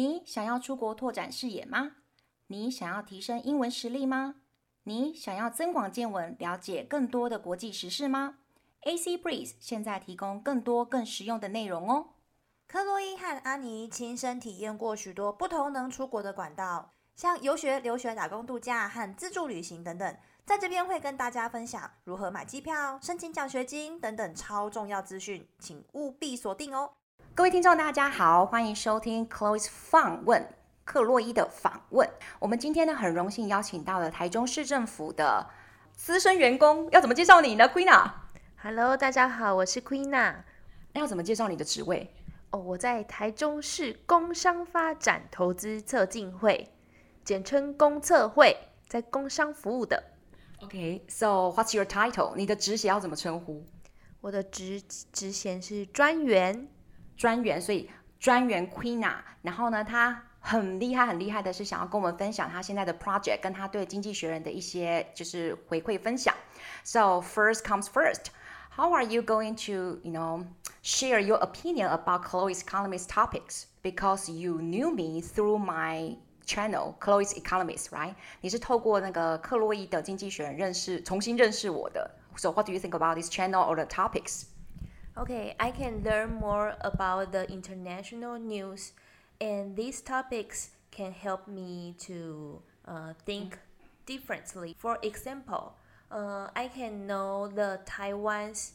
你想要出国拓展视野吗？你想要提升英文实力吗？你想要增广见闻，了解更多的国际时事吗？AC Breeze 现在提供更多更实用的内容哦。克洛伊和安妮亲身体验过许多不同能出国的管道，像游学、留学、打工度假和自助旅行等等。在这边会跟大家分享如何买机票、申请奖学金等等超重要资讯，请务必锁定哦。各位听众，大家好，欢迎收听 Chloe's 访问克洛伊的访问。我们今天呢，很荣幸邀请到了台中市政府的资深员工，要怎么介绍你呢，Queena？Hello，大家好，我是 Queena。那要怎么介绍你的职位？哦，我在台中市工商发展投资策进会，简称工策会，在工商服务的。OK，so what's your title？你的职衔要怎么称呼？我的职职衔是专员。专员，所以专员 Queena，然后呢，他很厉害，很厉害的是想要跟我们分享他现在的 project，跟他对经济学人的一些就是回馈分享。So first comes first, how are you going to, you know, share your opinion about Chloe's Economist topics? Because you knew me through my channel, Chloe's Economist, right? 你是透过那个克洛伊的经济学人认识，重新认识我的。So what do you think about this channel or the topics? Okay, I can learn more about the international news, and these topics can help me to uh, think differently. For example, uh, I can know the Taiwan's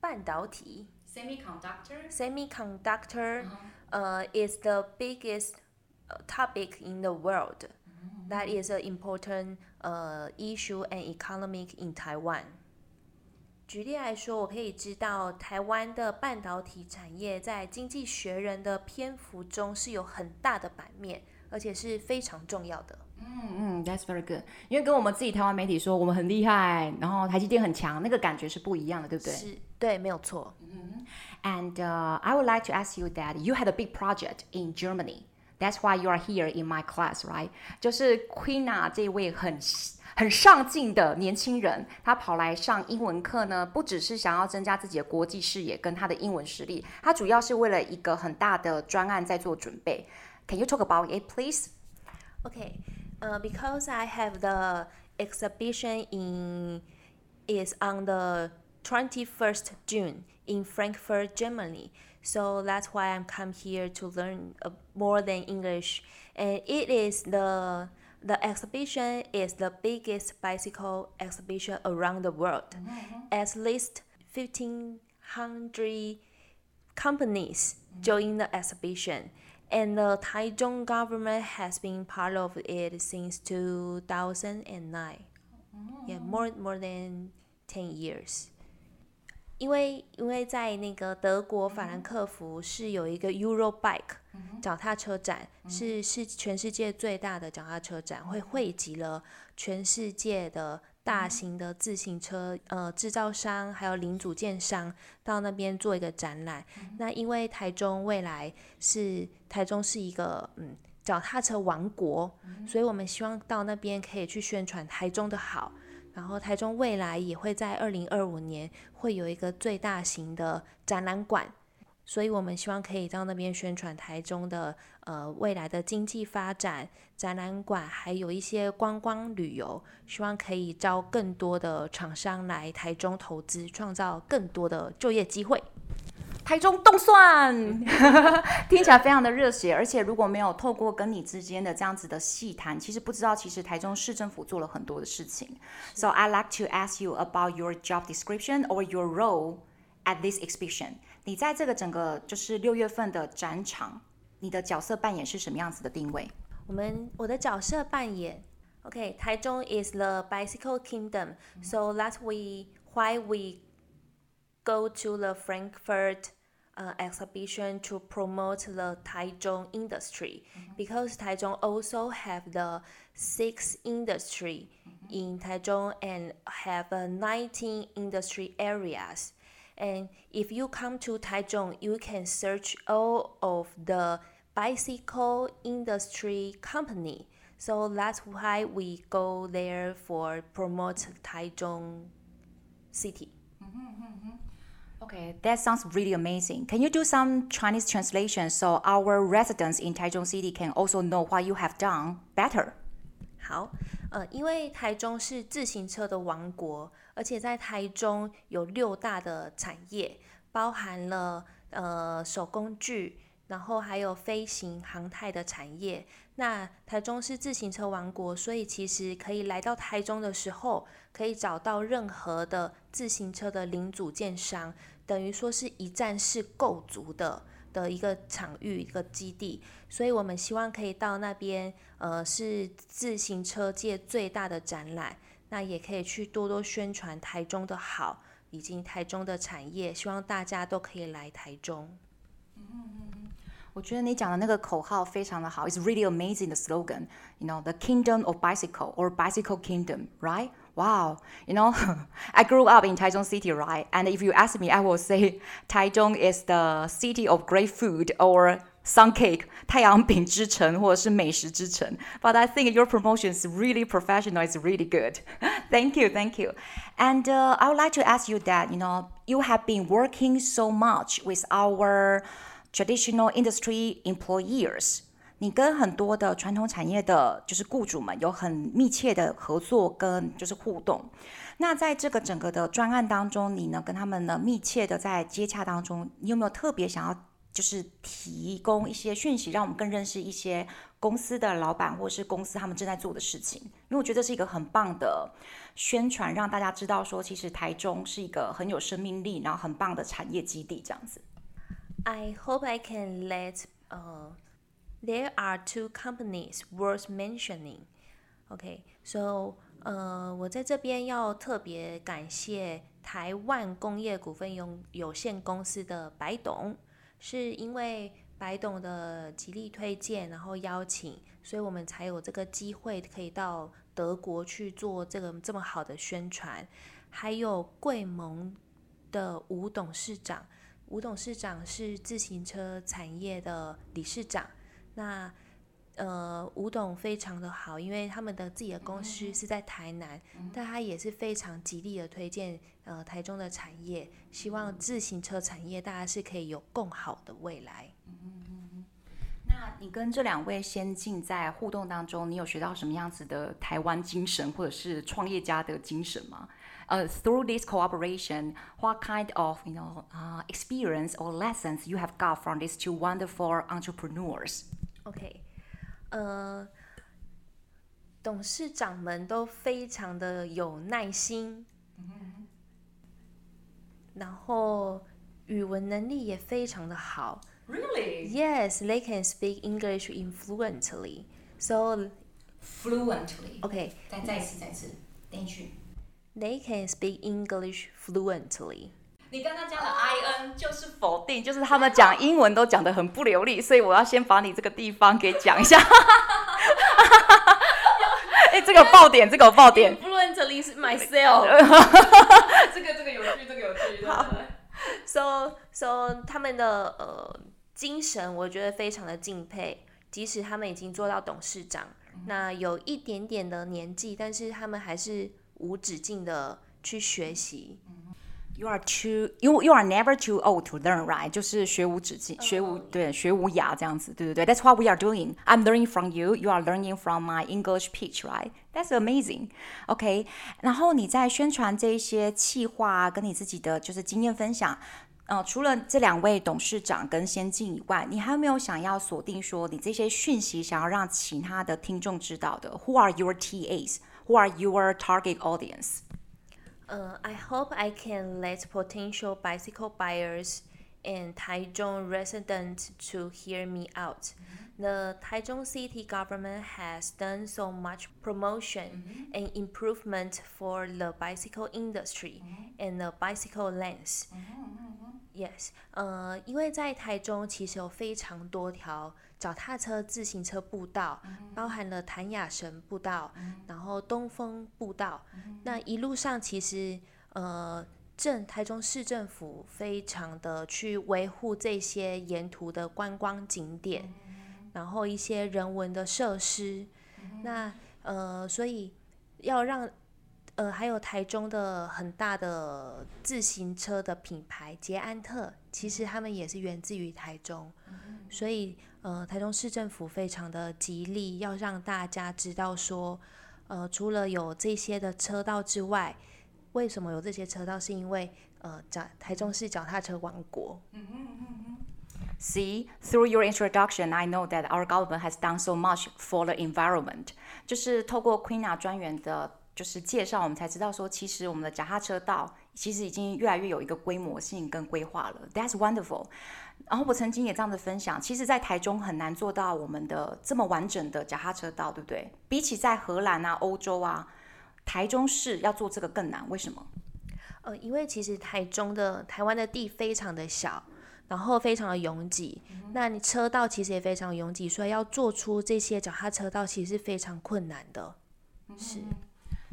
半导体 semiconductor semiconductor uh-huh. uh, is the biggest uh, topic in the world. Mm-hmm. That is an important uh, issue and economic in Taiwan. 举例来说，我可以知道台湾的半导体产业在《经济学人》的篇幅中是有很大的版面，而且是非常重要的。嗯嗯，That's very good。因为跟我们自己台湾媒体说我们很厉害，然后台积电很强，那个感觉是不一样的，对不对？是，对，没有错。嗯。And、uh, I would like to ask you that you had a big project in Germany. That's why you are here in my class, right? 就是 Queena 这位很。很上进的年轻人，他跑来上英文课呢，不只是想要增加自己的国际视野跟他的英文实力，他主要是为了一个很大的专案在做准备。Can you talk about it, please? Okay, uh, because I have the exhibition in is on the 21st June in Frankfurt, Germany. So that's why I'm come here to learn more than English, and it is the The exhibition is the biggest bicycle exhibition around the world. Mm-hmm. At least 1,500 companies mm-hmm. join the exhibition, and the Taichung government has been part of it since 2009. Mm-hmm. Yeah, more more than 10 years. 因为因为在那个德国法兰克福是有一个 Eurobike 脚踏车展，是是全世界最大的脚踏车展，会汇集了全世界的大型的自行车呃制造商还有零组件商到那边做一个展览。那因为台中未来是台中是一个嗯脚踏车王国，所以我们希望到那边可以去宣传台中的好。然后台中未来也会在二零二五年会有一个最大型的展览馆，所以我们希望可以到那边宣传台中的呃未来的经济发展、展览馆，还有一些观光旅游，希望可以招更多的厂商来台中投资，创造更多的就业机会。台中冻蒜，听起来非常的热血，而且如果没有透过跟你之间的这样子的细谈，其实不知道其实台中市政府做了很多的事情。So I like to ask you about your job description or your role at this exhibition。你在这个整个就是六月份的展场，你的角色扮演是什么样子的定位？我们我的角色扮演，OK，台中 is the bicycle kingdom，so that's we why we go to the Frankfurt。Uh, exhibition to promote the Taichung industry mm-hmm. because Taichung also have the six industry mm-hmm. in Taichung and have uh, 19 industry areas. And if you come to Taichung, you can search all of the bicycle industry company. So that's why we go there for promote Taichung city. Mm-hmm, mm-hmm. Okay, that sounds really amazing. Can you do some Chinese translation so our residents in Taichung City can also know what you have done better? 好，呃，因为台中是自行车的王国，而且在台中有六大的产业，包含了呃手工具， 然后还有飞行航太的产业。那台中是自行车王国，所以其实可以来到台中的时候，可以找到任何的自行车的零组件商，等于说是一站式购足的的一个场域、一个基地。所以我们希望可以到那边，呃，是自行车界最大的展览，那也可以去多多宣传台中的好，以及台中的产业，希望大家都可以来台中。我觉得你讲的那个口号非常的好，It's really amazing the slogan. You know, the kingdom of bicycle or bicycle kingdom, right? Wow. You know, I grew up in Taichung City, right? And if you ask me, I will say Taichung is the city of great food or sun cake, 太阳饼之城或者是美食之城. But I think your promotion is really professional. It's really good. thank you, thank you. And uh, I would like to ask you that, you know, you have been working so much with our traditional industry employers，你跟很多的传统产业的，就是雇主们有很密切的合作跟就是互动。那在这个整个的专案当中，你呢跟他们呢密切的在接洽当中，你有没有特别想要就是提供一些讯息，让我们更认识一些公司的老板或者是公司他们正在做的事情？因为我觉得这是一个很棒的宣传，让大家知道说，其实台中是一个很有生命力，然后很棒的产业基地，这样子。I hope I can let uh, there are two companies worth mentioning. Okay, so 呃，我在这边要特别感谢台湾工业股份有有限公司的白董，是因为白董的极力推荐，然后邀请，所以我们才有这个机会可以到德国去做这个这么好的宣传。还有贵盟的吴董事长。吴董事长是自行车产业的理事长，那呃，吴董非常的好，因为他们的自己的公司是在台南，嗯、但他也是非常极力的推荐呃台中的产业，希望自行车产业大家是可以有更好的未来。那你跟这两位先进在互动当中，你有学到什么样子的台湾精神，或者是创业家的精神吗？呃、，Through this cooperation, what kind of you know uh, experience or lessons you have got from these two wonderful entrepreneurs? OK，呃，董事长们都非常的有耐心然后语文能力也非常的好。Really? Yes, they can speak English fluently. So fluently. OK，再再一次，再一次，连续。They can speak English fluently。你刚刚讲的 I N 就是否定，就是他们讲英文都讲得很不流利，所以我要先把你这个地方给讲一下。哎，这个爆点，这个爆点。Fluently 是 myself。这个这个有趣，这个有趣。好。So so 他们的呃 精神，我觉得非常的敬佩。即使他们已经做到董事长，那有一点点的年纪，但是他们还是。无止境的去学习。You are too you you are never too old to learn, right？就是学无止境，学无对学无涯这样子，对对对。That's what we are doing. I'm learning from you. You are learning from my English pitch, right? That's amazing. OK。然后你在宣传这一些企划，跟你自己的就是经验分享。呃，除了这两位董事长跟先进以外，你还有没有想要锁定说你这些讯息想要让其他的听众知道的？Who are your TAs? Who are your target audience? Uh, I hope I can let potential bicycle buyers and Taichung residents to hear me out. The Taichung city government has done so much promotion and improvement for the bicycle industry and the bicycle lanes. Yes，呃，因为在台中其实有非常多条。脚踏车、自行车步道，包含了谭雅神步道，然后东风步道。那一路上其实，呃，镇台中市政府非常的去维护这些沿途的观光景点，然后一些人文的设施。那呃，所以要让呃，还有台中的很大的自行车的品牌捷安特，其实他们也是源自于台中，所以呃，台中市政府非常的极力要让大家知道说，呃，除了有这些的车道之外，为什么有这些车道？是因为呃，脚台中是脚踏车王国。See, through your introduction, I know that our government has done so much for the environment. 就是透过 Queena 专员的。就是介绍，我们才知道说，其实我们的脚踏车道其实已经越来越有一个规模性跟规划了。That's wonderful。然后我曾经也这样子分享，其实，在台中很难做到我们的这么完整的脚踏车道，对不对？比起在荷兰啊、欧洲啊，台中市要做这个更难。为什么？呃，因为其实台中的台湾的地非常的小，然后非常的拥挤，嗯、那你车道其实也非常拥挤，所以要做出这些脚踏车道其实是非常困难的。嗯、是。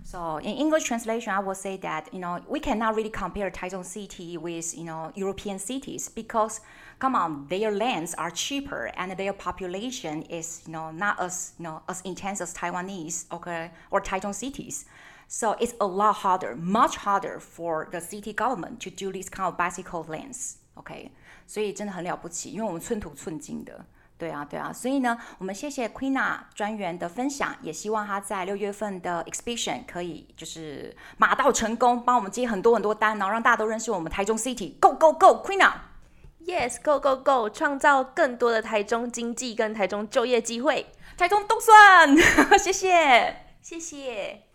So in English translation, I will say that you know we cannot really compare Taichung City with you know European cities because come on, their lands are cheaper and their population is you know not as you know as intense as Taiwanese, okay, or Taichung cities. So it's a lot harder, much harder for the city government to do this kind of bicycle lanes, okay? 所以真的很了不起，因为我们寸土寸金的。 对啊，对啊，所以呢，我们谢谢 Queena 专员的分享，也希望他在六月份的 exhibition 可以就是马到成功，帮我们接很多很多单，然后让大家都认识我们台中 City。Go go go，Queena！Yes，Go go go，创造更多的台中经济跟台中就业机会，台中都算，谢谢，谢谢。